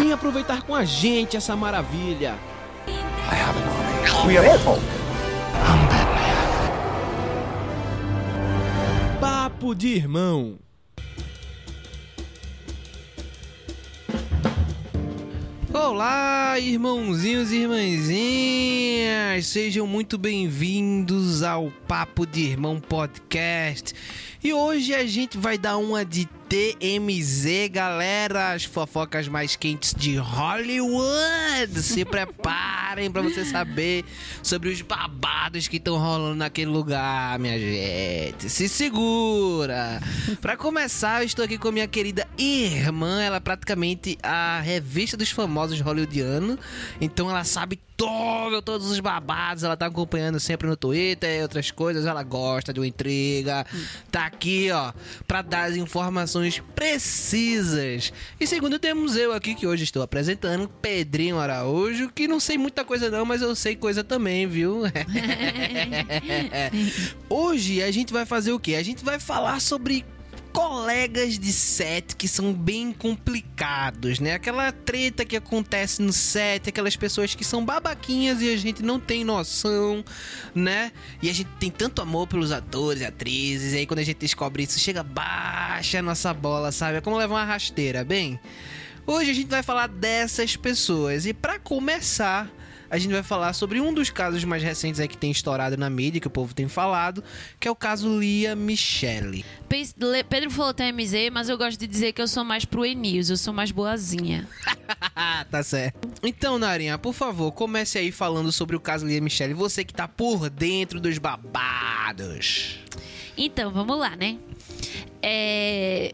Vem aproveitar com a gente essa maravilha. We are Apple. Papo de irmão. Olá, irmãozinhos e irmãzinhas! Sejam muito bem-vindos ao Papo de Irmão Podcast. E hoje a gente vai dar uma de TMZ, galera, as fofocas mais quentes de Hollywood. Se preparem para você saber sobre os babados que estão rolando naquele lugar, minha gente. Se segura. Para começar, eu estou aqui com minha querida irmã, ela é praticamente a revista dos famosos hollywoodianos. Então ela sabe todo, todos os babados, ela tá acompanhando sempre no Twitter e outras coisas, ela gosta de uma intriga. Tá aqui, ó, para dar as informações precisas. E segundo temos eu aqui que hoje estou apresentando, Pedrinho Araújo, que não sei muita coisa não, mas eu sei coisa também, viu? hoje a gente vai fazer o quê? A gente vai falar sobre colegas de set que são bem complicados, né? Aquela treta que acontece no set, aquelas pessoas que são babaquinhas e a gente não tem noção, né? E a gente tem tanto amor pelos atores e atrizes, e aí quando a gente descobre isso, chega baixa a nossa bola, sabe? É como levar uma rasteira, bem? Hoje a gente vai falar dessas pessoas e para começar, a gente vai falar sobre um dos casos mais recentes aí que tem estourado na mídia, que o povo tem falado, que é o caso Lia Michele. Pedro falou TMZ, mas eu gosto de dizer que eu sou mais pro E-News, eu sou mais boazinha. tá certo. Então, Narinha, por favor, comece aí falando sobre o caso Lia Michele, você que tá por dentro dos babados. Então, vamos lá, né? É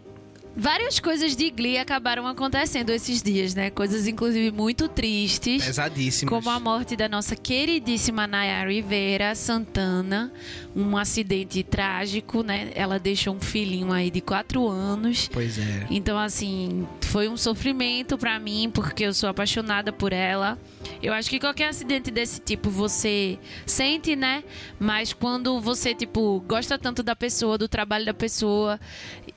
várias coisas de Glee acabaram acontecendo esses dias, né? Coisas, inclusive, muito tristes. Pesadíssimas. Como a morte da nossa queridíssima Naya Rivera Santana. Um acidente trágico, né? Ela deixou um filhinho aí de quatro anos. Pois é. Então, assim, foi um sofrimento para mim, porque eu sou apaixonada por ela. Eu acho que qualquer acidente desse tipo você sente, né? Mas quando você, tipo, gosta tanto da pessoa, do trabalho da pessoa,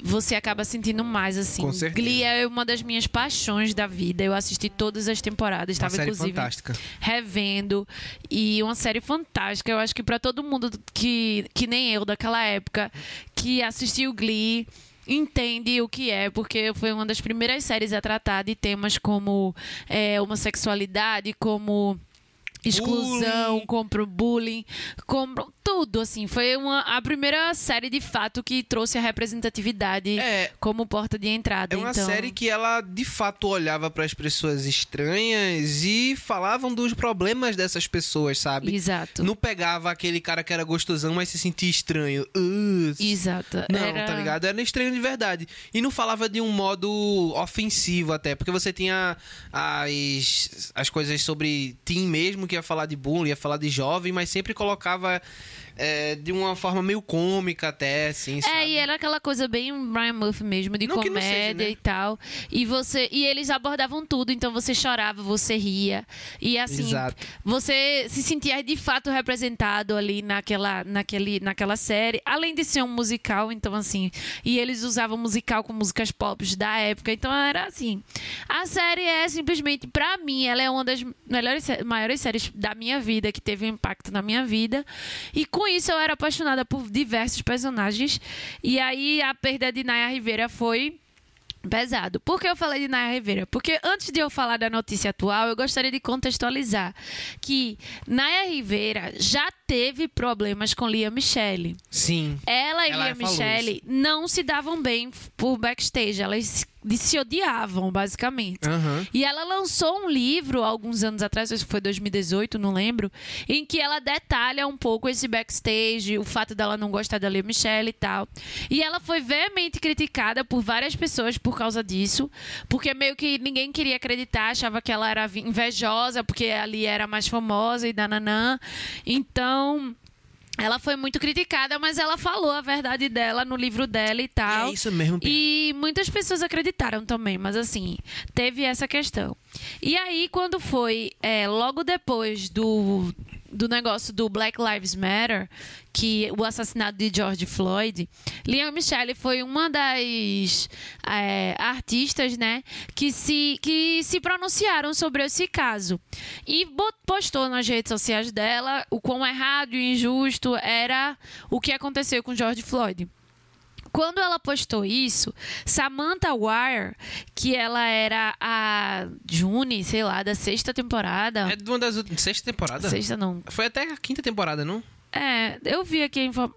você acaba sentindo mais, assim. Com certeza. Glee é uma das minhas paixões da vida. Eu assisti todas as temporadas. Uma Estava, inclusive, fantástica. revendo. E uma série fantástica. Eu acho que para todo mundo que, que nem eu daquela época, que assistiu Glee entende o que é, porque foi uma das primeiras séries a tratar de temas como é, homossexualidade, como exclusão, Bullying. compro bullying, compro tudo, assim. Foi uma, a primeira série, de fato, que trouxe a representatividade É. como porta de entrada. É uma então... série que ela de fato olhava para as pessoas estranhas e falavam dos problemas dessas pessoas, sabe? Exato. Não pegava aquele cara que era gostosão, mas se sentia estranho. Uh, Exato. Não, Era- tá ligado? Era estranho de verdade. E não falava de um modo ofensivo até, porque você tinha as, as coisas sobre teen mesmo, que ia falar de bullying, ia falar de jovem, mas sempre colocava é, de uma forma meio cômica até, assim, É, sabe? e era aquela coisa bem Brian Murphy mesmo, de Não não seja, comédia né? e tal. E você e eles abordavam tudo, então você chorava, você ria. E assim, Exato. você se sentia de fato representado ali naquela, naquele, naquela série. Além de ser um musical, então assim. E eles usavam musical com músicas pop da época. Então era assim. A série é simplesmente, pra mim, ela é uma das melhores, maiores séries da minha vida, que teve um impacto na minha vida. E com isso eu era apaixonada por diversos personagens. E aí a perda de Naya Rivera foi pesado. Por que eu falei de Naya Rivera? Porque antes de eu falar da notícia atual, eu gostaria de contextualizar que Naya Rivera já teve problemas com Lia Michele. Sim. Ela e Ela Lia falou Michele não se davam bem por backstage. Elas de se odiavam, basicamente. Aham. E ela lançou um livro alguns anos atrás, acho que foi 2018, não lembro, em que ela detalha um pouco esse backstage, o fato dela não gostar da Lea Michelle e tal. E ela foi veemente criticada por várias pessoas por causa disso, porque meio que ninguém queria acreditar, achava que ela era invejosa, porque ali era mais famosa e dananã. Então. Ela foi muito criticada, mas ela falou a verdade dela no livro dela e E tal. é isso mesmo, Pia. E muitas pessoas acreditaram também, mas assim, teve essa questão. E aí, quando foi é, logo depois do, do negócio do Black Lives Matter, que o assassinato de George Floyd, Liam Michelle foi uma das é, artistas, né, que se, que se pronunciaram sobre esse caso. E postou nas redes sociais dela o quão errado e injusto era o que aconteceu com George Floyd. Quando ela postou isso, Samantha Wire, que ela era a June, sei lá, da sexta temporada. É de uma das últimas. Sexta temporada? Sexta não. Foi até a quinta temporada, não? É, eu vi aqui a info...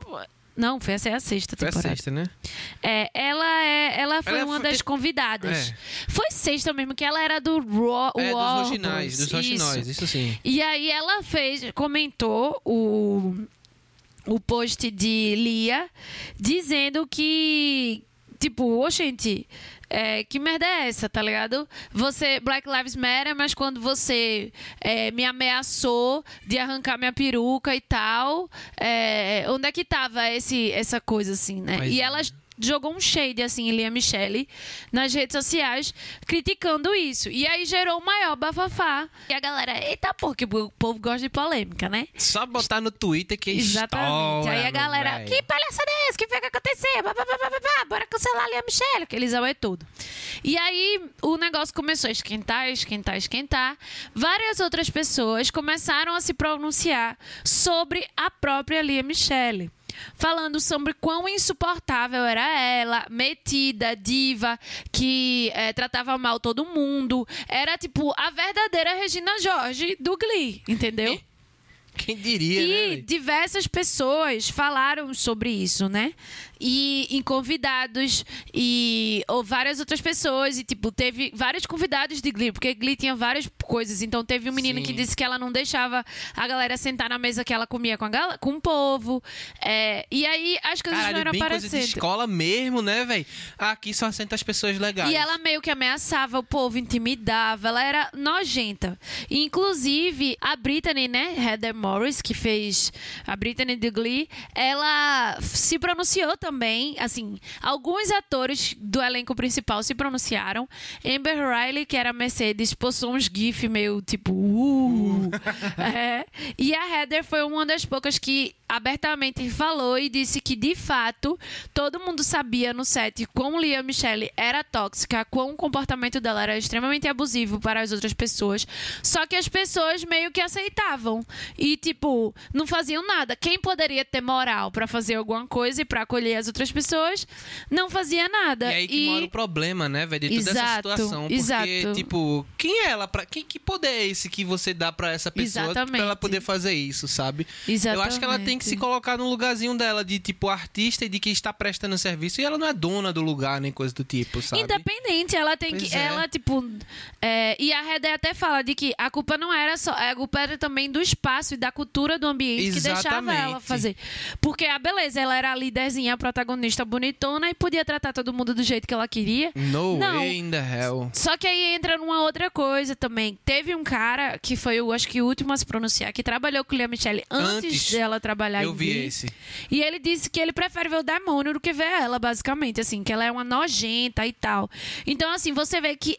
Não, foi essa é a sexta Foi a temporada. sexta, né? É, ela é, ela foi Ela uma foi- das convidadas. É. Foi sexta mesmo, que ela era do Raw. é, dos Warbs, roxinóis, dos isso. roxinóis, isso sim. E aí ela fez, comentou o, o post de Lia dizendo que, tipo, ô gente, é, que merda é essa, tá ligado? Você, Black Lives Matter, mas quando você é, me ameaçou de arrancar minha peruca e tal, é, onde é que tava esse, essa coisa assim, né? Pois e é. Jogou um shade assim em Lia Michele nas redes sociais criticando isso. E aí gerou o maior bafafá. E a galera, eita porra, que o povo gosta de polêmica, né? Só botar no Twitter que Exatamente. estoura, aí a galera, velho. que palhaçada é essa? O que foi que aconteceu? Bá, bá, bá, Bora cancelar a Lia Michele, que eles é tudo. E aí o negócio começou a esquentar, esquentar, esquentar. Várias outras pessoas começaram a se pronunciar sobre a própria Lia Michele. Falando sobre quão insuportável era ela, metida, diva, que eh, tratava mal todo mundo. Era tipo a verdadeira Regina Jorge do Glee, entendeu? Quem diria, né? E velho? diversas pessoas falaram sobre isso, né? E em convidados e ou várias outras pessoas e tipo teve vários convidados de Glee, porque Glee tinha várias coisas. Então teve um menino Sim. que disse que ela não deixava a galera sentar na mesa que ela comia com a gal com o povo. É, e aí as coisas Caralho, foram bem coisa de escola mesmo, né, velho? Aqui só senta as pessoas legais. E ela meio que ameaçava o povo, intimidava, ela era nojenta. E, inclusive, a Brittany, né, Heather Morris, que fez a Brittany de Glee, ela se pronunciou também, assim, alguns atores do elenco principal se pronunciaram. Amber Riley, que era Mercedes, postou uns gif meio tipo, uh, é. E a Heather foi uma das poucas que abertamente falou e disse que, de fato, todo mundo sabia no set como Lia Michelle era tóxica, quão o comportamento dela era extremamente abusivo para as outras pessoas. Só que as pessoas meio que aceitavam. E, tipo, não faziam nada. Quem poderia ter moral para fazer alguma coisa e para acolher as outras pessoas, não fazia nada. E aí que mora o problema, né, velho? De toda essa Exato, situação. Porque, exato. tipo, quem é ela? Pra... Que, que poder é esse que você dá pra essa pessoa pra ela Exatamente. poder fazer isso, sabe? Exatamente. Eu acho que ela tem que se colocar no lugarzinho dela de, tipo, artista e de que está prestando serviço. E ela não é dona do lugar, nem coisa do tipo, sabe? Independente, ela tem Pois que. é. Ela, tipo. é, e a Heather até fala de que a culpa não era só. A culpa era também do espaço e da cultura do ambiente que deixava Exatamente. ela fazer. Porque, a beleza, ela era a líderzinha, a protagonista bonitona e podia tratar todo mundo do jeito que ela queria. No Não. way in the hell. Só que aí entra numa outra coisa também. Teve um cara que foi, eu acho que o último a se pronunciar, que trabalhou com Lia Michelle antes, Antes, dela trabalhar Eu em vi esse. E ele disse que ele prefere ver o demônio do que ver ela, basicamente, assim, que ela é uma nojenta e tal. Então, assim, você vê que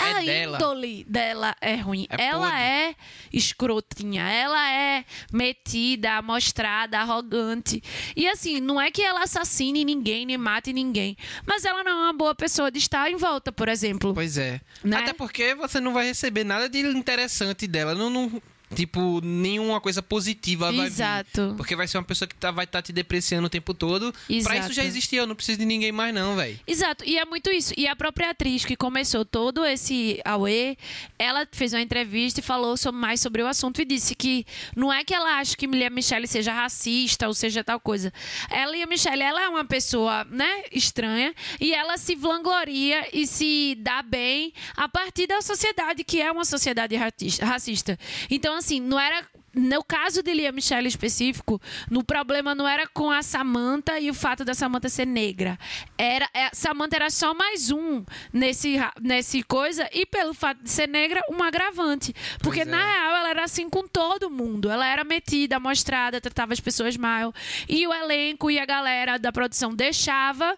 É a dela. índole dela é ruim. É ela podre. é escrotinha, ela é metida, amostrada, arrogante. E assim, não é que ela assassine ninguém, nem mate ninguém. Mas ela não é uma boa pessoa de estar em volta, por exemplo. Pois é. Né? Até porque você não vai receber nada de interessante dela. Não, não- tipo, nenhuma coisa positiva vai vir. Exato. Porque vai ser uma pessoa que tá, vai estar te depreciando o tempo todo. Pra isso Exato. já existia, eu não preciso de ninguém mais não, velho. Exato, e é muito isso. E a própria atriz que começou todo esse Aue, ela fez uma entrevista e falou mais sobre o assunto e disse que não é que ela acha que Lia Michele seja racista ou seja tal coisa. Ela e a Michelle, ela é uma pessoa, né, estranha e ela se vangloria e se dá bem a partir da sociedade que é uma sociedade racista. Então assim, não era no caso de Lia Michelle específico, no problema não era com a Samantha e o fato da Samantha ser negra. Era é, Samantha era só mais um nesse nesse coisa e pelo fato de ser negra, um agravante. Porque é. na real ela era assim com todo mundo. Ela era metida, mostrada, tratava as pessoas mal. E o elenco e a galera da produção deixava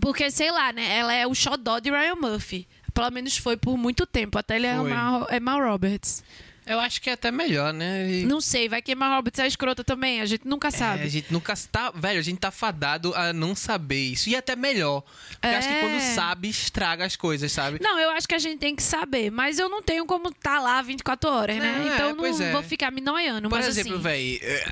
porque, sei lá, né? Ela é o xodó de Ryan Murphy. Pelo menos foi por muito tempo, até ele é Emma Roberts. Eu acho que é até melhor, né? E- Não sei, vai que Emma Roberts é escrota também, a gente nunca É, sabe. a gente nunca tá. Velho, a gente tá fadado a não saber isso. E até melhor. Porque eu acho que É. quando sabe, estraga as coisas, sabe? Não, eu acho que a gente tem que saber, mas eu não tenho como estar lá 24 horas, né? É, então não é. vou ficar me noiando. Por mas exemplo, assim, é,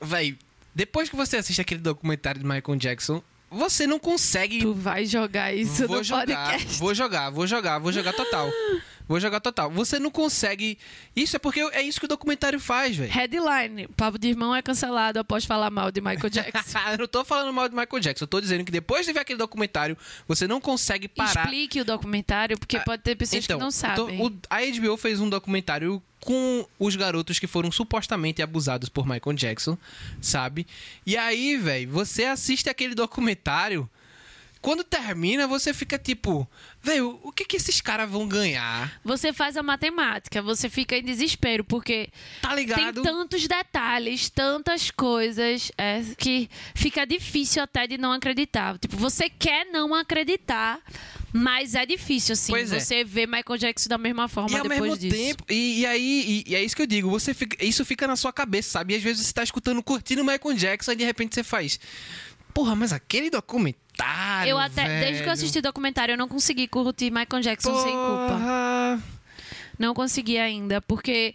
Véi, depois que você assiste aquele documentário de Michael Jackson, você não consegue. tu vai jogar isso vou no jogar, podcast. vou jogar, vou jogar, vou jogar total. Vou jogar total. Você não consegue. Isso é porque é isso que o documentário faz, velho. Headline: de Irmão é cancelado após falar mal de Michael Jackson. eu não tô falando mal de Michael Jackson, eu tô dizendo que depois de ver aquele documentário, você não consegue parar. Explique o documentário, porque pode ter pessoas Então, que não tô- sabem. o- a HBO fez um documentário com os garotos que foram supostamente abusados por Michael Jackson, sabe? E aí, velho, você assiste aquele documentário. Quando termina, você fica tipo, velho, o que que esses caras vão ganhar? Você faz a matemática, você fica em desespero, porque Tá tem ligado? tantos detalhes, tantas coisas, é, que fica difícil até de não acreditar. Tipo, você quer não acreditar, mas é difícil, assim, Pois é. você ver Michael Jackson da mesma forma E ao depois mesmo disso. tempo, e, e aí, e, e é isso que eu digo, você fica- isso fica na sua cabeça, sabe? E às vezes você tá escutando, curtindo Michael Jackson e de repente você faz. Porra, mas aquele documentário. eu até, desde que eu velho, assisti o documentário, eu não consegui curtir Michael Jackson sem culpa. porra. Não consegui ainda, porque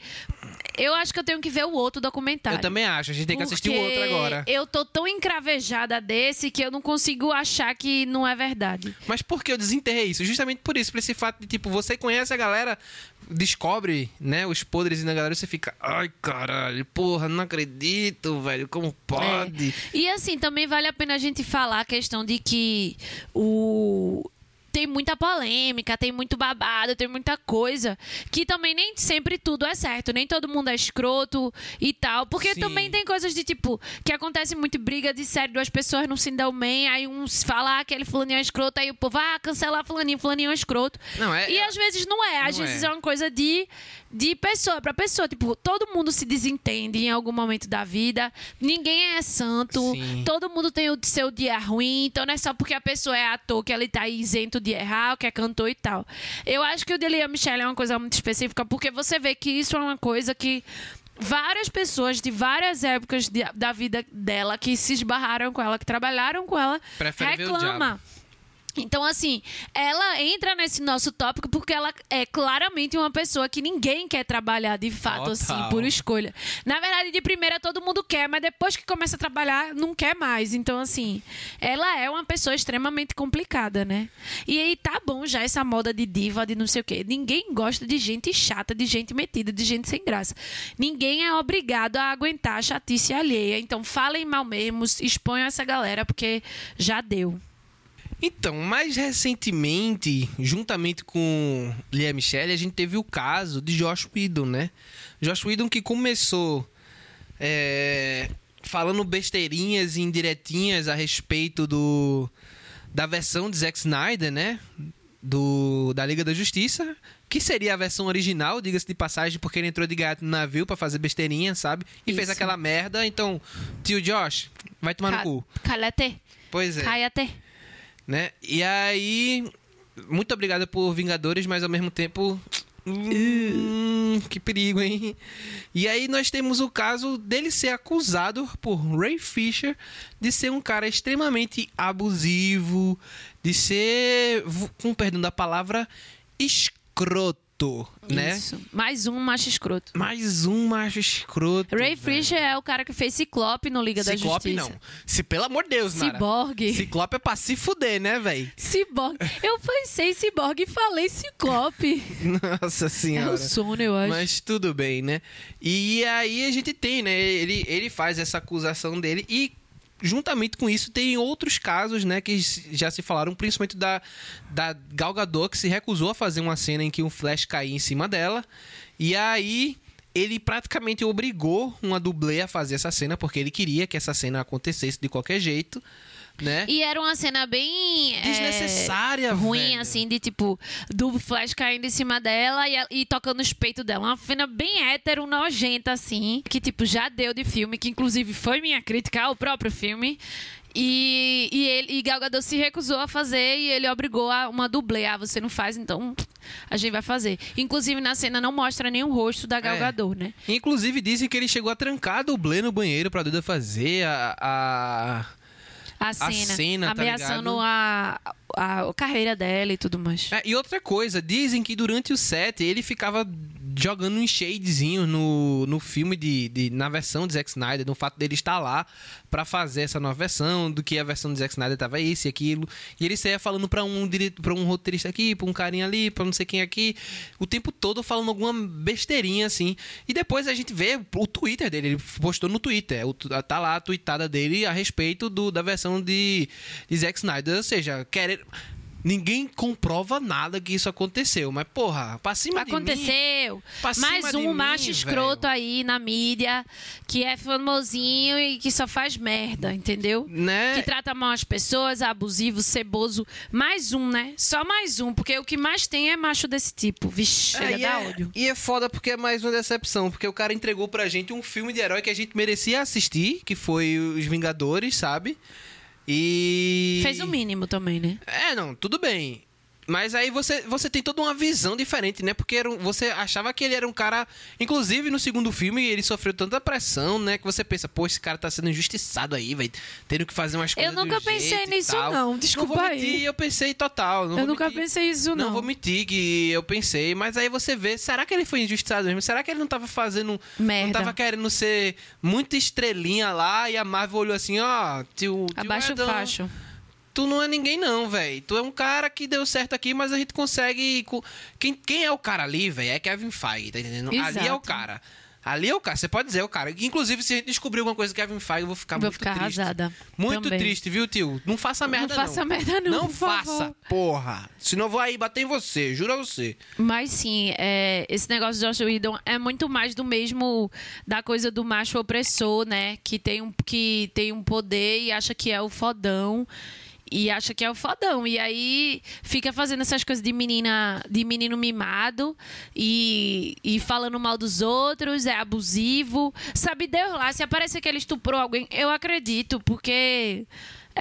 eu acho que eu tenho que ver o outro documentário. Eu também acho, a gente tem que assistir o outro agora. Eu tô tão encravejada desse que eu não consigo achar que não é verdade. Mas por que eu desenterrei isso? Justamente por isso, por esse fato de, tipo, você conhece a galera, descobre, né, os podres da galera você fica, ai, caralho, porra, não acredito, velho, como pode? É. E assim, também vale a pena a gente falar a questão de que o. Tem muita polêmica, tem muito babado, tem muita coisa. Que também nem sempre tudo é certo. Nem todo mundo é escroto e tal. Porque Sim. também tem coisas de tipo. Que acontece muito briga de série, duas pessoas não se dão bem. Aí uns falam ah, aquele fulaninho é escroto. Aí o povo, ah, cancelar fulaninho, fulaninho é escroto. Não, é- E às vezes não é. Às Não vezes é. é uma coisa de, de pessoa pra pessoa. Tipo, todo mundo se desentende em algum momento da vida. Ninguém é santo. Sim. Todo mundo tem o seu dia ruim. Então não é só porque a pessoa é ator que ele tá isento de errar, que é cantor e tal. Eu acho que o Delia Michelle é uma coisa muito específica, porque você vê que isso é uma coisa que. Várias pessoas de várias épocas de- da vida dela que se esbarraram com ela, que trabalharam com ela, Prefere ver o reclama. diabo. Então, assim, ela entra nesse nosso tópico porque ela é claramente uma pessoa que ninguém quer trabalhar de fato, assim, Total. por escolha. Na verdade, de primeira todo mundo quer, mas depois que começa a trabalhar, não quer mais. Então, assim, ela é uma pessoa extremamente complicada, né? E aí tá bom já essa moda de diva, de não sei o quê. Ninguém gosta de gente chata, de gente metida, de gente sem graça. Ninguém é obrigado a aguentar a chatice alheia. Então, falem mal mesmo, exponham essa galera, porque já deu. Então, mais recentemente, juntamente com Lia Michele, a gente teve o caso de Josh Whedon, né? Josh Whedon que começou é, falando besteirinhas e indiretinhas a respeito do da versão de Zack Snyder, né? Do, da Liga da Justiça, que seria a versão original, diga-se de passagem, porque ele entrou de gato no navio pra fazer besteirinha, sabe? E fez Isso. aquela merda. Então, tio Josh, vai tomar no Ca- cu. Calate, Pois é caiate. Né? E aí, muito obrigado por Vingadores, mas ao mesmo tempo. Hum, que perigo, hein? E aí nós temos o caso dele ser acusado por Ray Fisher de ser um cara extremamente abusivo, de ser, com perdão da palavra, escroto. Escroto, né? Isso. Mais um macho escroto. Mais um macho escroto. Ray. Fisher é o cara que fez Ciclope no Liga Ciclope da Justiça. não. Se, pelo amor de Deus, Nara. Ciborgue. Ciclope é pra se fuder, né, velho? Ciborgue. Eu pensei Ciborgue e falei Ciclope. Nossa É senhora. o sono, eu acho. Mas tudo bem, né? E aí a gente tem, né? Ele, ele faz essa acusação dele e juntamente com isso tem outros casos, né, que já se falaram, principalmente da, da Gal Gadot, que se recusou a fazer uma cena em que um flash caía em cima dela. E aí ele praticamente obrigou uma dublê a fazer essa cena, porque ele queria que essa cena acontecesse de qualquer jeito, né? E era uma cena bem. é, Desnecessária, ruim, velho. assim, de tipo, do Flash caindo em cima dela e, e tocando os peitos dela. Uma cena bem hétero, nojenta, assim. Que, tipo, já deu de filme, que inclusive foi minha crítica ao próprio filme. E, e, ele, e Gal Gadot se recusou a fazer e ele obrigou a uma dublê. Ah, você não faz, então a gente vai fazer. Inclusive, na cena não mostra nem o rosto da Gal É. Gadot, né? Inclusive dizem que ele chegou a trancar a dublê no banheiro pra Duda fazer a- a... A cena, cena, tá ameaçando a, a, a carreira dela e tudo mais. É, e outra coisa, dizem que durante o set ele ficava jogando um shadezinho no, no filme de, de- na versão de Zack Snyder, no fato dele estar lá pra fazer essa nova versão, do que a versão de Zack Snyder tava isso e aquilo. E ele saía falando pra um para um roteirista aqui, pra um carinha ali, pra não sei quem aqui, o tempo todo falando alguma besteirinha assim. E depois a gente vê o Twitter dele, ele postou no Twitter, tá lá a tweetada dele a respeito do, da versão de, de Zack Snyder, ou seja, querer Ninguém comprova nada que isso aconteceu, mas porra, pra cima de mim... Aconteceu. Mais um mim, macho escroto velho. aí na mídia que é famosinho e que só faz merda, entendeu? Né? Que trata mal as pessoas, abusivo, ceboso. Mais um, né? Só mais um, porque o que mais tem é macho desse tipo. Vixe, É, e, da é, ódio. e é foda porque é mais uma decepção, porque o cara entregou pra gente um filme de herói que a gente merecia assistir, que foi Os Vingadores, sabe? E. Fez o mínimo também, né? É, não, tudo bem. Mas aí você, você tem toda uma visão diferente, né? Porque era você achava que ele era um cara. Inclusive, no segundo filme, ele sofreu tanta pressão, né? Que você pensa, pô, esse cara tá sendo injustiçado aí, velho. Tendo que fazer umas coisas. nunca do pensei nisso, não. Desculpa não vou aí. mentir, eu pensei total. Não Eu nunca mentir. pensei isso, não. Não vou mentir que eu pensei, mas aí você vê, será que ele foi injustiçado mesmo? Será que ele não tava fazendo. Não Merda. tava querendo ser muito estrelinha lá e a Marvel olhou assim, ó, tio. tio Abaixa o facho. Tu não é ninguém, não, velho. Tu é um cara que deu certo aqui, mas a gente consegue. co- Quem, quem é o cara ali, velho? É Kevin Feige, tá entendendo? Ali é o Exato. cara. Ali é o cara. Você pode dizer é o cara. Inclusive, se a gente descobrir alguma coisa do Kevin Feige, eu vou ficar Vou muito ficar triste. arrasada. Muito também. triste, viu, tio? Não faça merda, não. faça merda, não, Não faça, favor. porra. Senão eu vou aí bater em você, juro a você. Mas sim, é, esse negócio de Josh Whedon é muito mais do mesmo da coisa do macho opressor, né? Que tem um, que tem um poder e acha que é o fodão. E acha que é o fodão. E aí fica fazendo essas coisas de menina, de menino mimado e, e falando mal dos outros, é abusivo. Sabe Deus lá, se aparecer que ele estuprou alguém, eu acredito, porque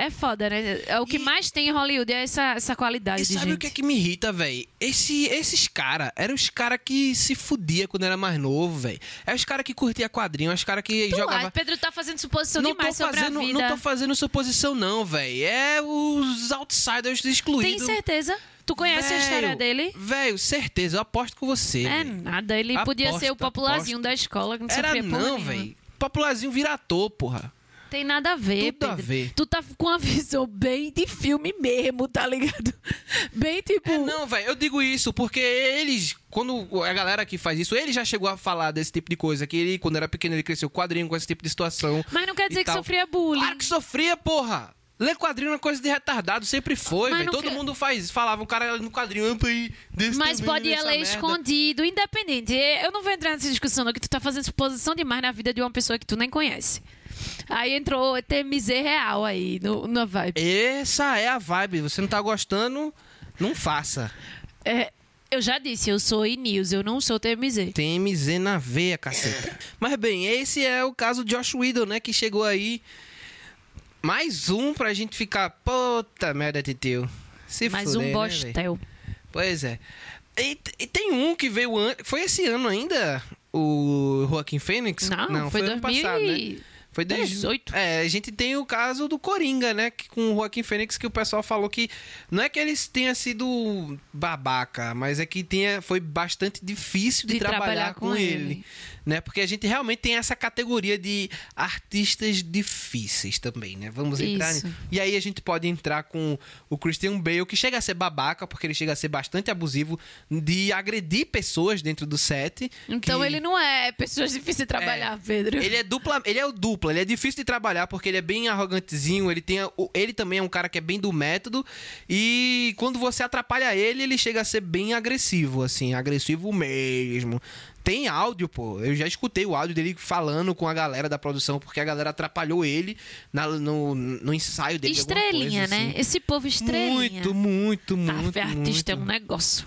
é foda, né? É o que E- mais tem em Hollywood é essa, essa qualidade E sabe gente. o que é que me irrita, velho? Esse, esses caras eram os caras que se fudia quando era mais novo, velho. É os caras que curtia quadrinho, é os caras que Tu jogava. acha, Pedro tá fazendo suposição não tô, demais sobre fazendo, a vida. não tô fazendo suposição, não, velho. É os outsiders excluídos. Tem certeza? Tu conhece a Velho, história dele? Velho, certeza, eu aposto com você. É velho. nada, ele podia ser o Aposto, popularzinho aposto. da escola, que não Era não, velho. Popularzinho vira ator, porra. Tem nada a ver, Tudo a Pedro. ver. Tu tá com uma visão bem de filme mesmo, tá ligado? Bem tipo... É, não, velho, eu digo isso porque eles, quando a galera que faz isso, ele já chegou a falar desse tipo de coisa, que ele, quando era pequeno, ele cresceu quadrinho com esse tipo de situação. Mas não quer dizer que sofria bullying. Claro que sofria, porra! Ler quadrinho é uma coisa de retardado, sempre foi, velho. Todo quer- mundo faz, falava, o cara no quadrinho, "Ampa aí, desse Mas tamanho, pode ir nessa ler merda." escondido, independente. Eu não vou entrar nessa discussão, não, que tu tá fazendo suposição demais na vida de uma pessoa que tu nem conhece. Aí entrou TMZ real aí, no, na vibe. Essa é a vibe. Você não tá gostando, não faça. É, eu já disse, eu sou e-news, eu não sou TMZ. Tem MZ na veia, caceta. Mas bem, esse é o caso de Josh Whedon, né? Que chegou aí. Mais um pra gente ficar. Puta merda, Titeu. Se Mais fuder, um né, bostel. véi? pois é. E, e tem um que veio antes. Foi esse ano ainda? O Joaquim Fênix? Não, foi, ano 2000 passado, né? Foi desde 18? É, a gente tem o caso do Coringa, né? Que, com o Joaquim Fênix, que o pessoal falou que não é que eles tenha sido babaca, mas é que tenha, foi bastante difícil de, De trabalhar, trabalhar com, com ele. ele. Né? Porque a gente realmente tem essa categoria de artistas difíceis também, né? Vamos entrar Isso. nisso. E aí a gente pode entrar com o Christian Bale, que chega a ser babaca, porque ele chega a ser bastante abusivo de agredir pessoas dentro do set. Então que- ele não é pessoas difíceis de trabalhar, Pedro. ele é dupla, ele é o dupla, ele é difícil de trabalhar porque ele é bem arrogantezinho, ele tem ele também é um cara que é bem do método e quando você atrapalha ele, ele chega a ser bem agressivo, assim, agressivo mesmo. Tem áudio, pô. Eu já escutei o áudio dele falando com a galera da produção porque a galera atrapalhou ele na- no, no ensaio dele. Estrelinha, coisa, né? assim. Esse povo estrelinha. Muito, muito, muito. Ah, artista muito. é um negócio.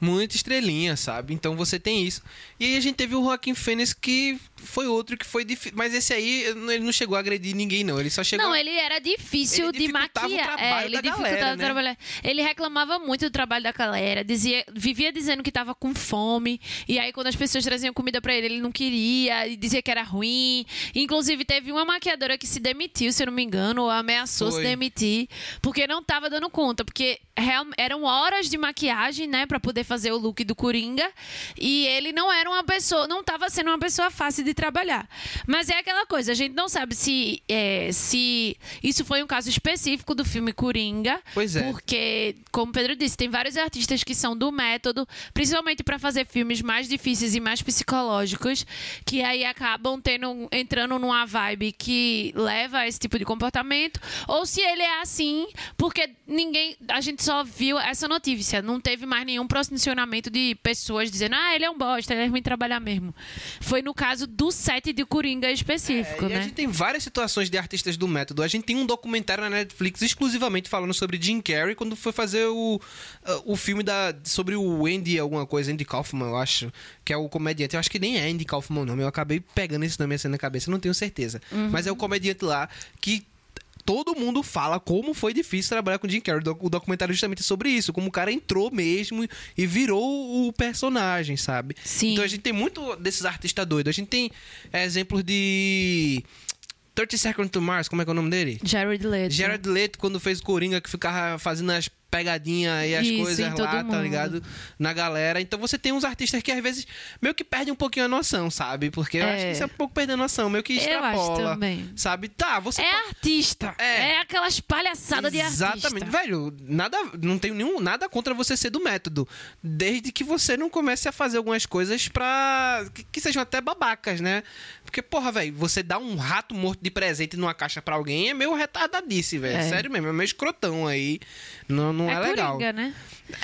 Muito estrelinha, sabe? Então você tem isso. E aí a gente teve o Joaquim Fênix, que foi outro que foi difícil. Mas esse aí, ele não chegou a agredir ninguém, não. Ele só chegou. Não, ele era difícil Ele de maquiar. É, ele dificultava galera, o né? trabalho. Ele reclamava muito do trabalho da galera, dizia, vivia dizendo que tava com fome. E aí, quando as pessoas traziam comida pra ele, ele não queria, e dizia que era ruim. Inclusive, teve uma maquiadora que se demitiu, se eu não me engano, ou ameaçou Foi. se demitir, porque não tava dando conta. Porque real- eram horas de maquiagem, né, pra poder fazer o look do Coringa. E ele não era uma pessoa, não tava sendo uma pessoa fácil de trabalhar. Mas é aquela coisa, a gente não sabe se, é, se isso foi um caso específico do filme Coringa. Pois é. Porque, como o Pedro disse, tem vários artistas que são do método, principalmente para fazer filmes mais difíceis e mais psicológicos, que aí acabam tendo, entrando numa vibe que leva a esse tipo de comportamento. Ou se ele é assim, porque ninguém. A gente só viu essa notícia. Não teve mais nenhum posicionamento de pessoas dizendo, ah, ele é um bosta, ele é ruim trabalhar mesmo. Foi no caso do set de Coringa específico, É, né? a gente tem várias situações de artistas do método. A gente tem um documentário na Netflix exclusivamente falando sobre Jim Carrey quando foi fazer o, o filme da, sobre o Andy alguma coisa, Andy Kaufman, eu acho, que é o comediante. Eu acho que nem é Andy Kaufman o nome, eu acabei pegando esse nome assim na cabeça, não tenho certeza. Uhum. Mas é o comediante lá que todo mundo fala como foi difícil trabalhar com Jim Carrey. O doc- O documentário é justamente sobre isso, como o cara entrou mesmo e virou o personagem, sabe? Sim. Então a gente tem muito desses artistas doidos. A gente tem exemplos de 30 Seconds to Mars, como é que é o nome dele? Jared Leto. Jared Leto, quando fez Coringa, que ficava fazendo as pegadinhas e as Isso, coisas lá, tá mundo. ligado? Na galera. Então você tem uns artistas que às vezes meio que perdem um pouquinho a noção, sabe? Porque eu É. acho que isso é um pouco perdendo a noção, meio que Eu acho extrapola. também. Sabe? Tá, você É artista. É. É, aquelas palhaçadas de artista. Exatamente, velho. Nada, não tenho nenhum nada contra você ser do método, desde que você não comece a fazer algumas coisas pra que, que sejam até babacas, né? Porque porra, velho, você dá um rato morto de presente numa caixa pra alguém é meio retardadice, velho. É. Sério mesmo, é meio escrotão aí. Não, não é, É, legal. Coringa, né?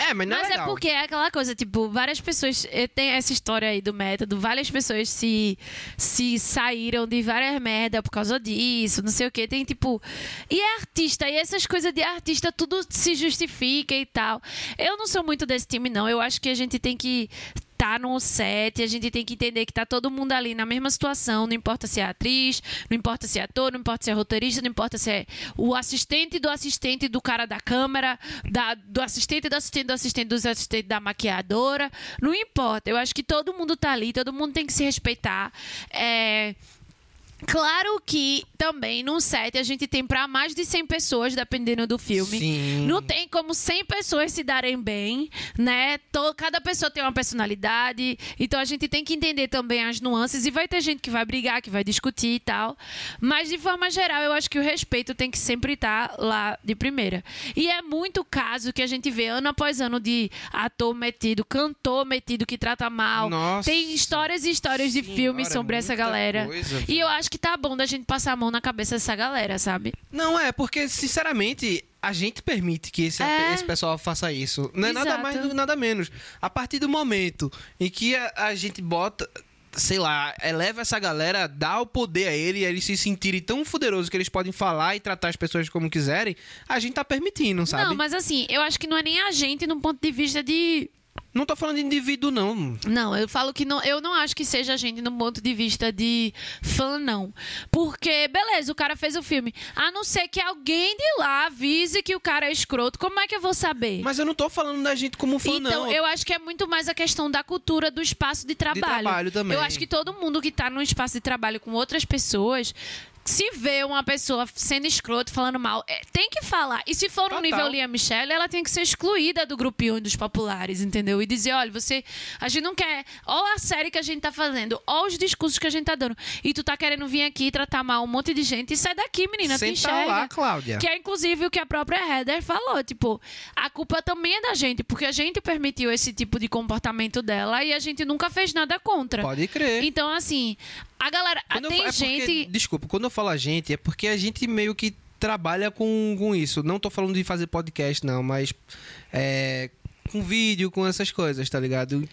É, mas não Mas é é legal. porque é aquela coisa, tipo, várias pessoas. eh, Tem essa história aí do método, várias pessoas se, se saíram de várias merda por causa disso, não sei o que. Tem tipo. E é artista, e essas coisas de artista tudo se justifica e tal. Eu não sou muito desse time, não. Eu acho que a gente tem que tá no set, a gente tem que entender que tá todo mundo ali na mesma situação, não importa se é atriz, não importa se é ator, não importa se é roteirista, não importa se é o assistente do assistente do cara da câmera, da, do assistente do assistente do assistente do assistente da maquiadora, não importa. Eu acho que todo mundo tá ali, todo mundo tem que se respeitar. É, Claro que também num set a gente tem pra mais de 100 pessoas, dependendo do filme. Sim. Não tem como 100 pessoas se darem bem, né? To- Cada pessoa tem uma personalidade, então a gente tem que entender também as nuances e vai ter gente que vai brigar, que vai discutir e tal. Mas de forma geral, eu acho que o respeito tem que sempre estar lá de primeira. E é muito caso que a gente vê ano após ano de ator metido, cantor metido que trata mal. Nossa tem histórias e histórias de Senhora, filmes sobre essa galera. coisa, e eu acho que tá bom da gente passar a mão na cabeça dessa galera, sabe? Não, é, porque, sinceramente, a gente permite que esse, É. esse pessoal faça isso. Não é nada Exato. mais, nada menos. A partir do momento em que a, a gente bota. Sei lá, eleva essa galera, dá o poder a ele, e eles se sentirem tão poderosos que eles podem falar e tratar as pessoas como quiserem, a gente tá permitindo, sabe? Não, mas assim, eu acho que não é nem a gente no ponto de vista de Não tô falando de indivíduo, não. Não, eu falo que não, eu não acho que seja a gente no ponto de vista de fã, não. Porque, beleza, o cara fez o filme. A não ser que alguém de lá avise que o cara é escroto, como é que eu vou saber? Mas eu não tô falando da gente como fã, então, não. eu acho que é muito mais a questão da cultura do espaço de trabalho. trabalho também. Eu acho que todo mundo que tá num espaço de trabalho com outras pessoas. Se vê uma pessoa sendo escroto, falando mal, é, tem que falar. E se for no Total. nível Lia Michelle, ela tem que ser excluída do grupinho dos populares, entendeu? E dizer, olha, você. A gente não quer. Ó a série que a gente tá fazendo, ó os discursos que a gente tá dando. E tu tá querendo vir aqui tratar mal um monte de gente. E sai daqui, menina, tu Senta enxerga. lá, Cláudia. Que é inclusive o que a própria Heather falou. Tipo, a culpa também é da gente, porque a gente permitiu esse tipo de comportamento dela e a gente nunca fez nada contra. Pode crer. Então, assim, a galera. Quando eu tem fa- é porque- gente. desculpa, quando eu falo a gente, é porque a gente meio que trabalha com, com isso. Não tô falando de fazer podcast, não, mas é, com vídeo, com essas coisas, tá ligado?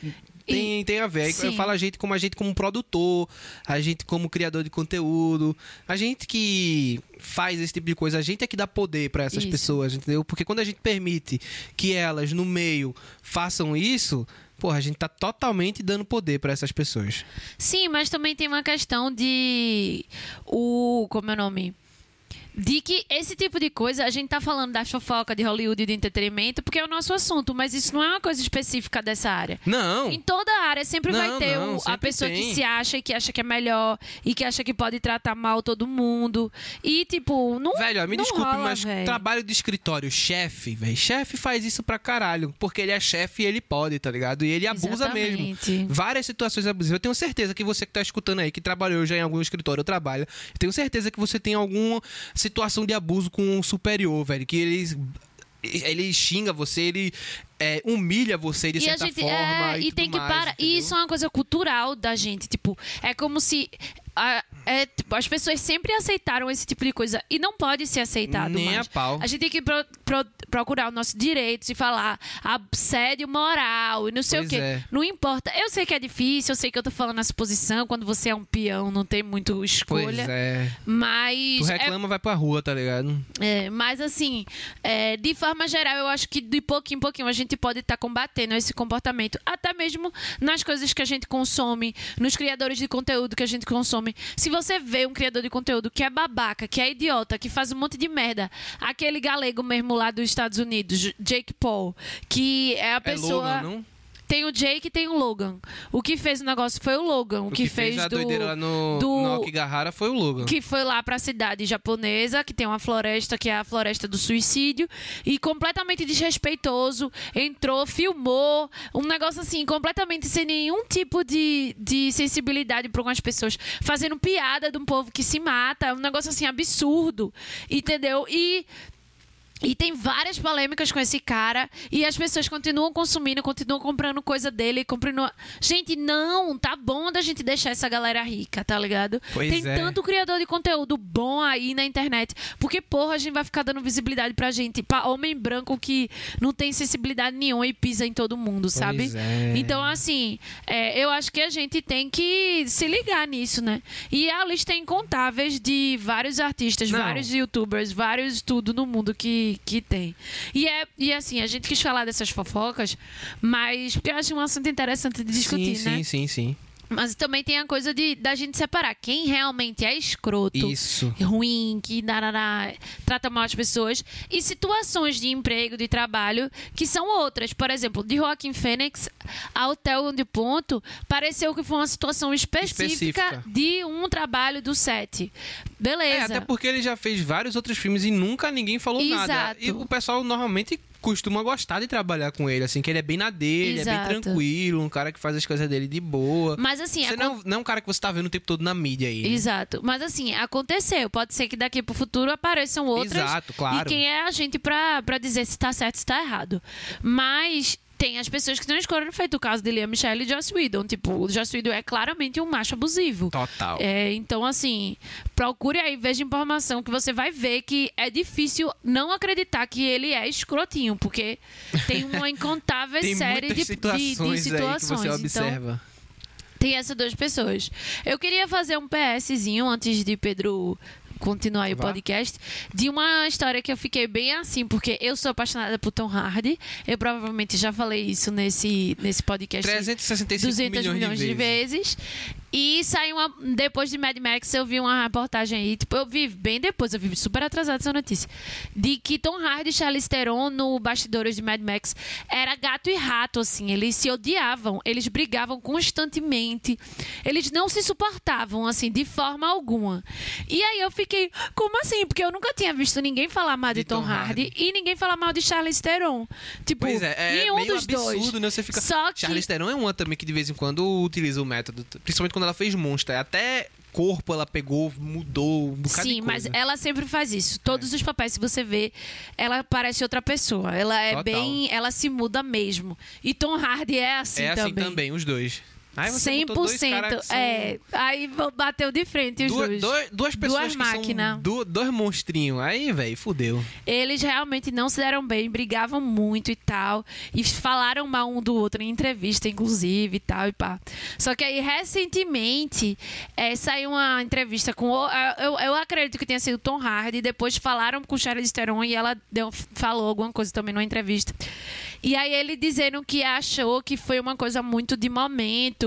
Tem, tem a ver. Eu Sim. falo a gente como a gente como produtor, a gente como criador de conteúdo, a gente que faz esse tipo de coisa, a gente é que dá poder pra essas Isso. pessoas, entendeu? Porque quando a gente permite que elas no meio façam isso, porra, a gente tá totalmente dando poder pra essas pessoas. Sim, mas também tem uma questão de. O. Como é o nome? De que esse tipo de coisa, a gente tá falando da fofoca de Hollywood e de entretenimento, porque é o nosso assunto, mas isso não é uma coisa específica dessa área. Não. Em toda área sempre vai Não, ter não, o- a sempre pessoa que tem. se acha e que acha que é melhor e que acha que pode tratar mal todo mundo. E, tipo, não. Velho, ó, me não desculpe, rola, mas velho. trabalho de escritório, chefe, velho. Chefe faz isso pra caralho. Porque ele é chefe e ele pode, tá ligado? E ele abusa mesmo. Exatamente. Várias situações abusivas. Eu tenho certeza que você que tá escutando aí, que trabalhou já em algum escritório ou trabalha, eu tenho certeza que você tem alguma situação de abuso com um superior, velho. Que ele, ele xinga você, ele é, humilha você de e certa gente forma. é, e e tem que mais, parar. E isso é uma coisa cultural da gente. Tipo, é como se. a- é, tipo, as pessoas sempre aceitaram esse tipo de coisa e não pode ser aceitado Nem mais. a pau. A gente tem que pro- pro- procurar os nossos direitos e falar assédio moral e não sei Pois o quê. é. Não importa. Eu sei que é difícil, eu sei que eu tô falando nessa posição. Quando você é um peão, não tem muito Pois escolha. é. Mas. Tu é reclama, vai pra rua, tá ligado? é, mas assim, é, de forma geral, eu acho que de pouquinho em pouquinho a gente pode estar combatendo esse comportamento, até mesmo nas coisas que a gente consome, nos criadores de conteúdo que a gente consome. Se você vê um criador de conteúdo que é babaca, que é idiota, que faz um monte de merda, aquele galego mesmo lá dos Estados Unidos, Jake Paul, que é a É pessoa. Logan, não? Tem o Jake e tem o Logan. O que fez o negócio foi o Logan. O, O que, fez, a do. doideira lá no, do- no Okigahara foi o Logan. Que foi lá pra cidade japonesa, que tem uma floresta, que é a floresta do suicídio, e completamente desrespeitoso, entrou, filmou, um negócio assim, completamente sem nenhum tipo de, de sensibilidade para algumas pessoas, fazendo piada de um povo que se mata, um negócio assim absurdo, entendeu? E e tem várias polêmicas com esse cara. E as pessoas continuam consumindo, continuam comprando coisa dele. Comprando... Gente, não, tá bom da gente deixar essa galera rica, tá ligado? Pois tem é. tanto criador de conteúdo bom aí na internet. Porque, porra, a gente vai ficar dando visibilidade pra gente. Pra homem branco que não tem sensibilidade nenhuma e pisa em todo mundo, sabe? é. Então, assim, é, eu acho que a gente tem que se ligar nisso, né? E a lista é incontáveis de vários artistas, Não. vários youtubers, vários tudo no mundo que, que tem. E é e assim, a gente quis falar dessas fofocas, mas porque eu acho um assunto interessante de discutir, sim, né? sim, sim, sim. Mas também tem a coisa de da gente separar quem realmente é escroto Isso. ruim, que darará, trata mal as pessoas, e situações de emprego, de trabalho, que são outras. Por exemplo, de Joaquim Fênix ao Theo de Ponto, pareceu que foi uma situação específica, Específica. de um trabalho do set. É, Beleza. até porque ele já fez vários outros filmes e nunca ninguém falou nada. Exato. E o pessoal normalmente costuma gostar de trabalhar com ele, assim, que ele é bem na dele, é bem Exato. tranquilo, um cara que faz as coisas dele de boa. Mas assim, Você acon- não, não é um cara que você tá vendo o tempo todo na mídia aí. né? Exato. Mas assim, aconteceu. Pode ser que daqui pro futuro apareçam outras. Exato, claro. E quem é a gente pra, pra dizer se tá certo se tá errado. Mas tem as pessoas que não escolheram feito o caso de Lia Michelle e Joss Whedon. Tipo, o Joss Whedon é claramente um macho abusivo. Total. É, então, assim, procure aí, veja informação que você vai ver que é difícil não acreditar que ele é escrotinho, porque tem uma incontável Tem série de, de- de situações, situações. aí que você Então, observa. tem essas duas pessoas. Eu queria fazer um PSzinho antes de Pedro continuar aí o podcast, de uma história que eu fiquei bem assim, porque eu sou apaixonada por Tom Hardy. Eu provavelmente já falei isso nesse, nesse podcast. 365 200 milhões, milhões de vezes. E saiu uma. Depois de Mad Max, eu vi uma reportagem aí. Tipo, eu vi bem depois, eu vi super atrasada essa notícia. De que Tom Hardy e Charlize Theron no bastidores de Mad Max era gato e rato, assim. Eles se odiavam, eles brigavam constantemente. Eles não se suportavam, assim, de forma alguma. E aí eu fiquei, como assim? Porque eu nunca tinha visto ninguém falar mal de, De Tom, Tom Hardy, Hardy. e ninguém falar mal de Charlize Theron. Tipo, Pois é, é nenhum meio dos dois. absurdo, né? Você fica... Só que Charlize Theron é uma também que de vez em quando utiliza o método. Principalmente quando ela fez Monster. Até corpo ela pegou, mudou um bocado Sim, mas ela sempre faz isso. Todos os papéis, se você vê, ela parece outra pessoa. Ela é Total. bem. Ela se muda mesmo. E Tom Hardy é assim é assim também. também, os dois. Aí você botou dois 100%. caras que são É. Aí bateu de frente os duas, dois. dois- duas pessoas Duas que máquinas. du- dois monstrinhos. Aí, velho, fudeu. Eles realmente não se deram bem, brigavam muito e tal. E falaram mal um do outro em entrevista, inclusive, e tal, e pá. Só que aí, recentemente, é, saiu uma entrevista com. o- Eu, eu acredito que tenha sido Tom Hardy. Depois falaram com Charlize Theron e ela deu, falou alguma coisa também numa entrevista. E aí ele dizendo que achou que foi uma coisa muito de momento,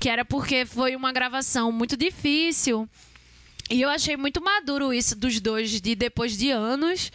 que era porque foi uma gravação muito difícil. E eu achei muito maduro isso dos dois, de depois de anos,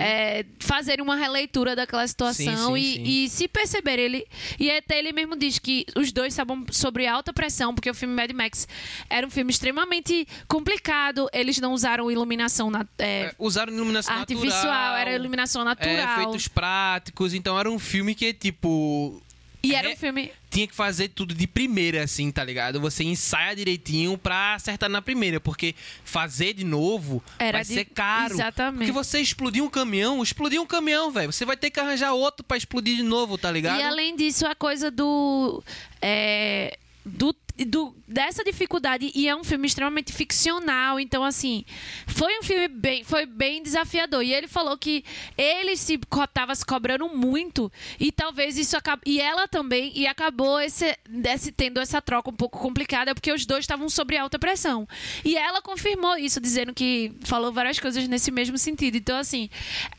é, fazerem uma releitura daquela situação Uhum. Sim, sim, e, sim. e se perceber. Ele, e até ele mesmo diz que os dois estavam sobre alta pressão, porque o filme Mad Max era um filme extremamente complicado. Eles não usaram iluminação na, é, É, Usaram iluminação artificial, natural. era iluminação É, natural. efeitos práticos. Então era um filme que, tipo... E era é- um filme. Tinha que fazer tudo de primeira, assim, tá ligado? Você ensaia direitinho pra acertar na primeira, porque fazer de novo Era vai de- ser caro. Exatamente. Porque você explodir um caminhão, explodir um caminhão, velho. Você vai ter que arranjar outro pra explodir de novo, tá ligado? E além disso, a coisa do. é, do, do- dessa dificuldade e é um filme extremamente ficcional então assim foi um filme bem foi bem desafiador. E ele falou que ele se co- tava se cobrando muito e talvez isso acabe e ela também e acabou esse, desse tendo essa troca um pouco complicada porque os dois estavam sob alta pressão. E ela confirmou isso dizendo que falou várias coisas nesse mesmo sentido. Então assim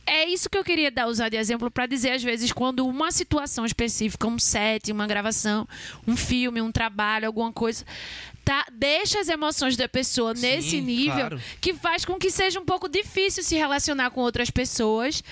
é isso que eu queria dar usar de exemplo para dizer às vezes quando uma situação específica um set uma gravação um filme um trabalho alguma coisa tá deixa as emoções da pessoa Sim, nesse nível claro. que faz com que seja um pouco difícil se relacionar com outras pessoas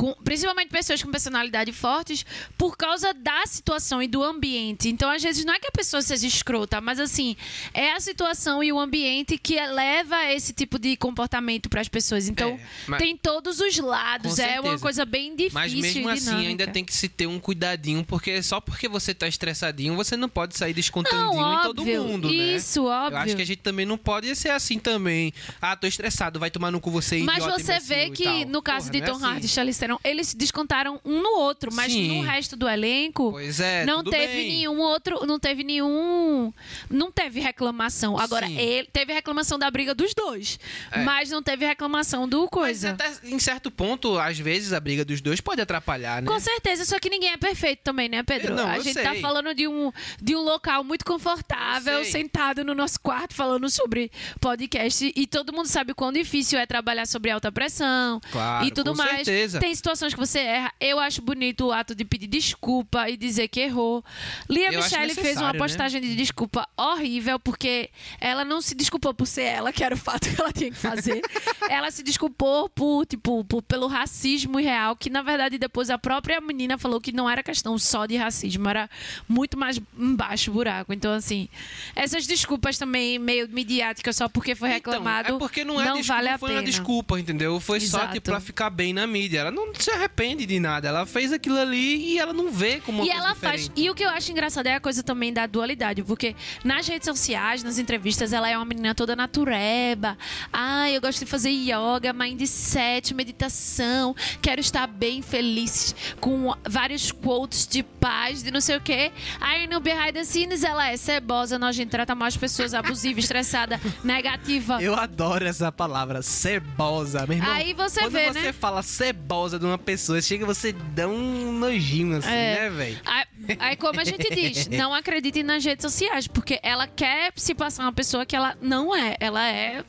com- principalmente pessoas com personalidade fortes, por causa da situação e do ambiente. Então, às vezes, não é que a pessoa seja escrota, mas assim, é a situação e o ambiente que leva esse tipo de comportamento para as pessoas. Então, É, tem todos os lados. É uma coisa bem difícil Mas mesmo assim, ainda tem que se ter um cuidadinho, porque só porque você tá estressadinho, você não pode sair descontandinho Não, em todo óbvio. mundo, né? Isso, óbvio. Eu acho que a gente também não pode ser assim também. Ah, tô estressado, vai tomar no cu você, Mas idiota, você vê que no caso Porra, de é Tom Hardy e assim. Charlize Theron, eles descontaram um no outro, mas Sim. no resto do elenco é, não teve bem. nenhum outro, não teve nenhum, não teve reclamação. Agora ele teve reclamação da briga dos dois, É. mas não teve reclamação do Mas coisa. até em certo ponto, às vezes, a briga dos dois pode atrapalhar, né? Com certeza, só que ninguém é perfeito também, né, Pedro? Não, a gente tá sei. falando de um, de um local muito confortável, sentado no nosso quarto falando sobre podcast e todo mundo sabe o quão difícil é trabalhar sobre alta pressão Claro, e tudo com mais. certeza. Tem situações que você erra. Eu acho bonito o ato de pedir desculpa e dizer que errou. Lia Eu Michele fez uma né? postagem de desculpa horrível porque ela não se desculpou por ser ela, que era o fato que ela tinha que fazer. ela se desculpou por, tipo, por- pelo racismo real, que na verdade depois a própria menina falou que não era questão só de racismo, era muito mais embaixo o buraco. Então, assim, essas desculpas também meio midiáticas só porque foi reclamado. Então, é porque não é desculpa, vale a foi pena. uma desculpa, entendeu? Foi só Exato. tipo pra ficar bem na mídia. Ela não se arrepende de nada. Ela fez aquilo ali e ela não vê como uma E ela faz. diferente. E o que eu acho engraçado é a coisa também da dualidade, porque nas redes sociais, nas entrevistas, ela é uma menina toda natureba. Ah, eu gosto de fazer yoga, mindset, meditação. Quero estar bem feliz com vários quotes de paz, de não sei o quê. Aí no behind the scenes ela é cebosa, nojenta, trata mal as pessoas, abusiva, estressada, negativa. Eu adoro essa palavra, cebosa, meu irmão. Aí você Quando vê, você né? fala cebosa de uma pessoa, chega você dá um nojinho assim, É. né, velho? Aí, aí, como a gente diz, não acreditem nas redes sociais, porque ela quer se passar uma pessoa que ela não é. Ela é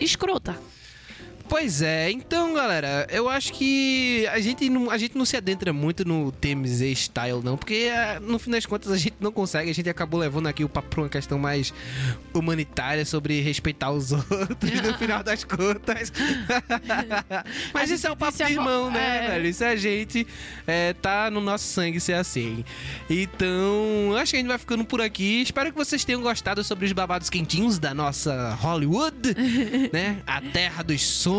escrota. Pois é, então galera, eu acho que a gente não, a gente não se adentra muito no TMZ style, não, porque é, no fim das contas a gente não consegue, a gente acabou levando aqui o papo pra uma questão mais humanitária sobre respeitar os outros no final das contas. Mas isso é o papo de irmão, né, é. velho? Isso é a gente, é, tá no nosso sangue ser assim. Então, acho que a gente vai ficando por aqui. Espero que vocês tenham gostado sobre os babados quentinhos da nossa Hollywood, né? A terra dos sonhos,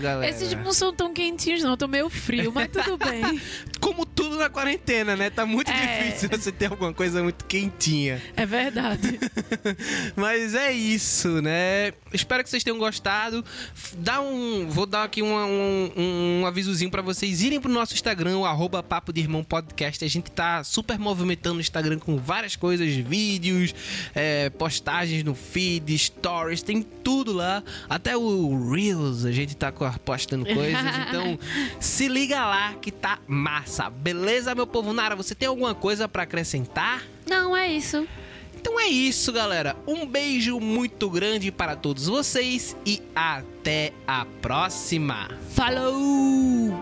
galera. Esses não são tão quentinhos, não. Tô meio frio, mas tudo bem. Como tudo na quarentena, né? Tá muito É. difícil você ter alguma coisa muito quentinha. É verdade. Mas é isso, né? Espero que vocês tenham gostado. Dá um, vou dar aqui um, um, um avisozinho pra vocês irem pro nosso Instagram, o arroba Papo de Irmão Podcast. A gente tá super movimentando o Instagram com várias coisas, vídeos, é, postagens no feed, stories, tem tudo lá. Até o Reels a gente tá postando coisas. Então se liga lá que tá massa. Beleza, meu povo Nara? Você tem alguma coisa pra acrescentar? Não, é isso. Então é isso, galera. Um beijo muito grande para todos vocês e até a próxima. Falou!